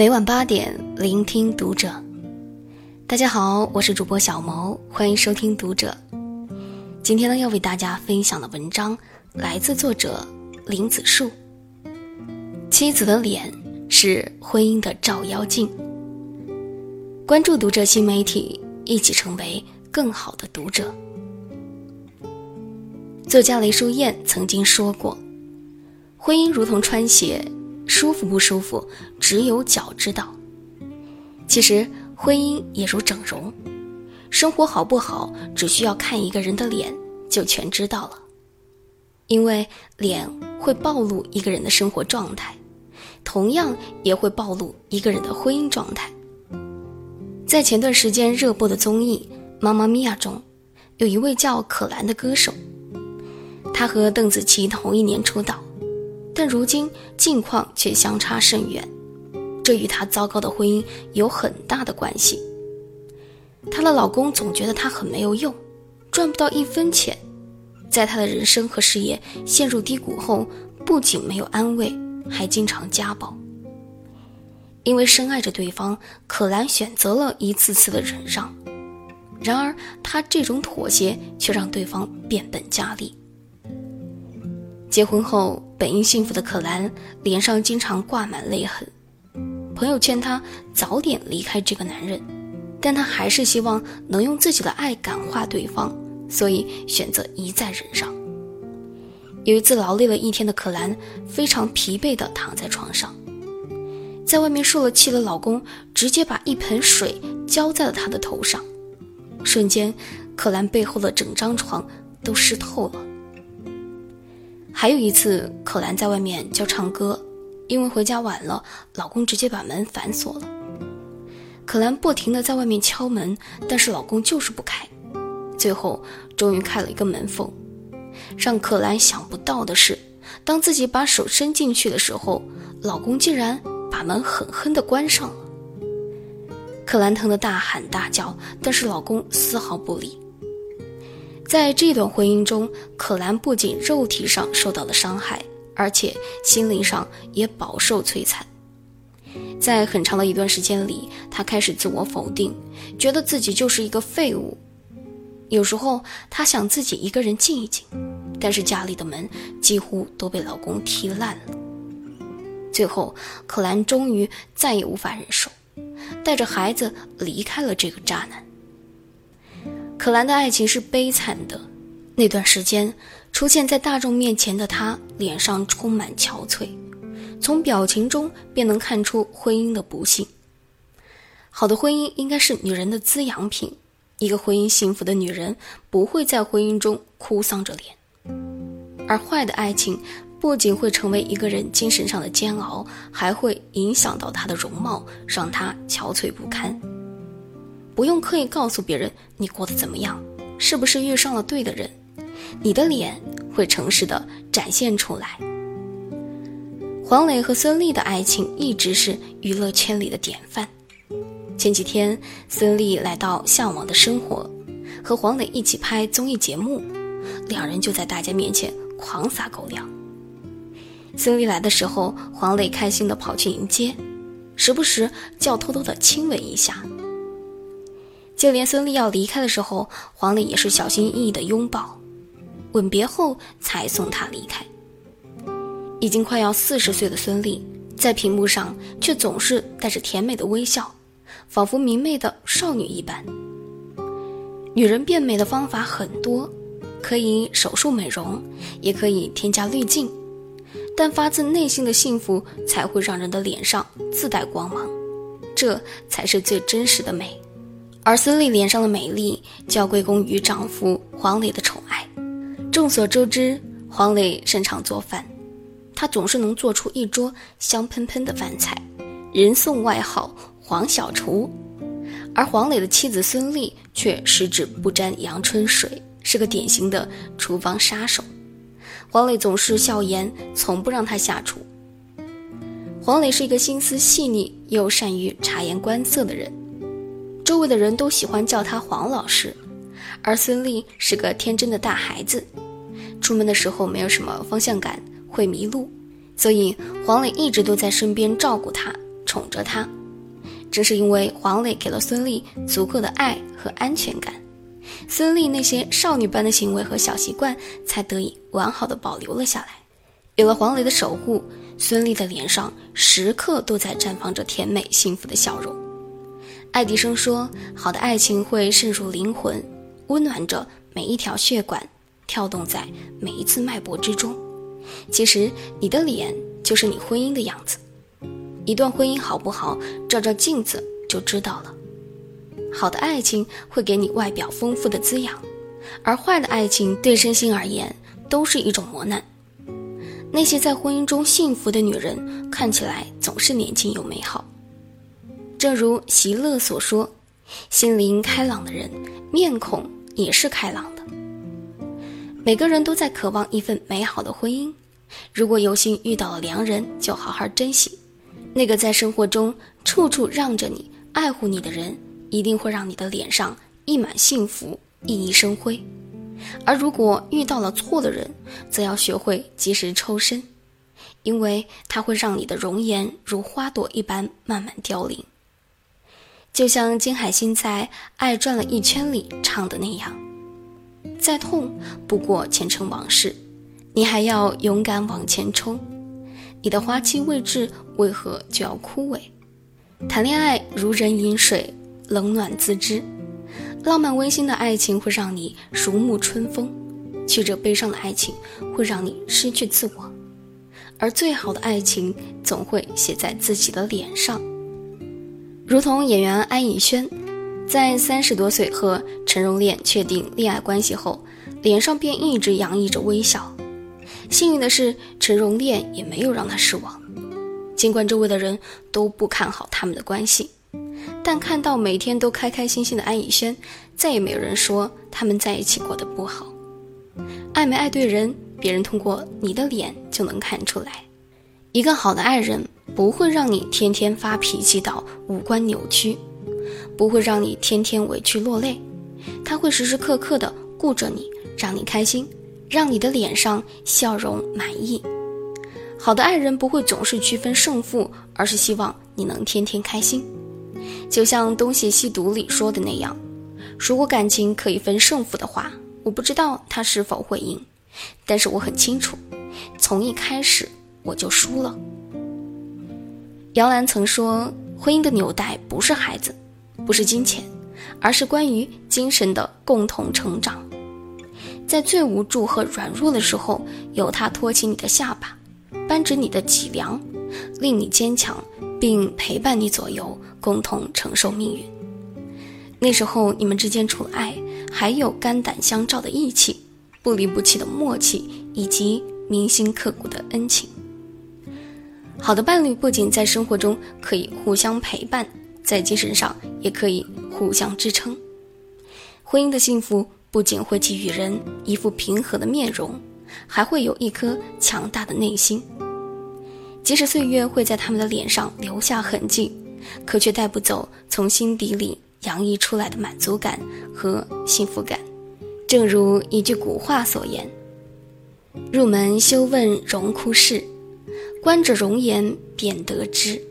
每晚八点，聆听读者。大家好，我是主播小萌，欢迎收听读者。今天呢，要为大家分享的文章来自作者林子树。妻子的脸是婚姻的照妖镜。关注读者新媒体，一起成为更好的读者。作家雷淑燕曾经说过：“婚姻如同穿鞋，舒服不舒服，只有脚知道。”其实，婚姻也如整容，生活好不好，只需要看一个人的脸就全知道了。因为脸会暴露一个人的生活状态，同样也会暴露一个人的婚姻状态。在前段时间热播的综艺《妈妈咪呀》中，有一位叫可兰的歌手。他和邓紫棋同一年出道，但如今境况却相差甚远，这与她糟糕的婚姻有很大的关系。她的老公总觉得她很没有用，赚不到一分钱，在她的人生和事业陷入低谷后，不仅没有安慰，还经常家暴。因为深爱着对方，可兰选择了一次次的忍让，然而她这种妥协却让对方变本加厉。结婚后，本应幸福的可兰脸上经常挂满泪痕。朋友劝她早点离开这个男人，但她还是希望能用自己的爱感化对方，所以选择一再忍让。有一次劳累了一天的可兰非常疲惫地躺在床上，在外面受了气的老公直接把一盆水浇在了她的头上，瞬间，可兰背后的整张床都湿透了。还有一次，可兰在外面教唱歌，因为回家晚了，老公直接把门反锁了。可兰不停地在外面敲门，但是老公就是不开。最后，终于开了一个门缝。让可兰想不到的是，当自己把手伸进去的时候，老公竟然把门狠狠地关上了。可兰疼得大喊大叫，但是老公丝毫不理。在这段婚姻中，可兰不仅肉体上受到了伤害，而且心灵上也饱受摧残。在很长的一段时间里，她开始自我否定，觉得自己就是一个废物。有时候，她想自己一个人静一静，但是家里的门几乎都被老公踢烂了。最后，可兰终于再也无法忍受，带着孩子离开了这个渣男。可兰的爱情是悲惨的，那段时间出现在大众面前的她，脸上充满憔悴，从表情中便能看出婚姻的不幸。好的婚姻应该是女人的滋养品，一个婚姻幸福的女人不会在婚姻中哭丧着脸，而坏的爱情不仅会成为一个人精神上的煎熬，还会影响到她的容貌，让她憔悴不堪。不用刻意告诉别人你过得怎么样，是不是遇上了对的人，你的脸会诚实的展现出来。黄磊和孙俪的爱情一直是娱乐圈里的典范。前几天，孙俪来到《向往的生活》，和黄磊一起拍综艺节目，两人就在大家面前狂撒狗粮。孙俪来的时候，黄磊开心的跑去迎接，时不时就要偷偷的亲吻一下。就连孙俪要离开的时候，黄磊也是小心翼翼的拥抱、吻别后才送她离开。已经快要四十岁的孙俪，在屏幕上却总是带着甜美的微笑，仿佛明媚的少女一般。女人变美的方法很多，可以手术美容，也可以添加滤镜，但发自内心的幸福才会让人的脸上自带光芒，这才是最真实的美。而孙俪脸上的美丽，就要归功于丈夫黄磊的宠爱。众所周知，黄磊擅长做饭，他总是能做出一桌香喷喷的饭菜，人送外号“黄小厨”。而黄磊的妻子孙俪却十指不沾阳春水，是个典型的厨房杀手。黄磊总是笑言，从不让他下厨。黄磊是一个心思细腻又善于察言观色的人。周围的人都喜欢叫他黄老师，而孙俪是个天真的大孩子，出门的时候没有什么方向感，会迷路，所以黄磊一直都在身边照顾她，宠着她。正是因为黄磊给了孙俪足够的爱和安全感，孙俪那些少女般的行为和小习惯才得以完好的保留了下来。有了黄磊的守护，孙俪的脸上时刻都在绽放着甜美幸福的笑容。爱迪生说：“好的爱情会渗入灵魂，温暖着每一条血管，跳动在每一次脉搏之中。”其实，你的脸就是你婚姻的样子。一段婚姻好不好，照照镜子就知道了。好的爱情会给你外表丰富的滋养，而坏的爱情对身心而言都是一种磨难。那些在婚姻中幸福的女人，看起来总是年轻又美好。正如席勒所说：“心灵开朗的人，面孔也是开朗的。”每个人都在渴望一份美好的婚姻。如果有幸遇到了良人，就好好珍惜。那个在生活中处处让着你、爱护你的人，一定会让你的脸上溢满幸福、熠熠生辉。而如果遇到了错的人，则要学会及时抽身，因为他会让你的容颜如花朵一般慢慢凋零。就像金海心在《爱转了一圈》里唱的那样：“再痛不过前尘往事，你还要勇敢往前冲。”你的花期未至，为何就要枯萎？谈恋爱如人饮水，冷暖自知。浪漫温馨的爱情会让你如沐春风，曲折悲伤的爱情会让你失去自我。而最好的爱情总会写在自己的脸上，如同演员安以轩，在三十多岁和陈荣炼确定恋爱关系后，脸上便一直洋溢着微笑。幸运的是，陈荣炼也没有让他失望。尽管周围的人都不看好他们的关系，但看到每天都开开心心的安以轩，再也没有人说他们在一起过得不好。爱没爱对人，别人通过你的脸就能看出来。一个好的爱人不会让你天天发脾气到五官扭曲，不会让你天天委屈落泪，他会时时刻刻的顾着你，让你开心。让你的脸上笑容满意。好的爱人不会总是区分胜负，而是希望你能天天开心。就像《东邪西毒》里说的那样，如果感情可以分胜负的话，我不知道他是否会赢，但是我很清楚，从一开始我就输了。姚澜曾说，婚姻的纽带不是孩子，不是金钱，而是关于精神的共同成长。在最无助和软弱的时候，有他托起你的下巴，扳直你的脊梁，令你坚强，并陪伴你左右，共同承受命运。那时候，你们之间除了爱，还有肝胆相照的义气，不离不弃的默契，以及铭心刻骨的恩情。好的伴侣不仅在生活中可以互相陪伴，在精神上也可以互相支撑。婚姻的幸福。不仅会给予人一副平和的面容，还会有一颗强大的内心。即使岁月会在他们的脸上留下痕迹，可却带不走从心底里洋溢出来的满足感和幸福感。正如一句古话所言：“入门休问荣枯事，观者容颜便得知。”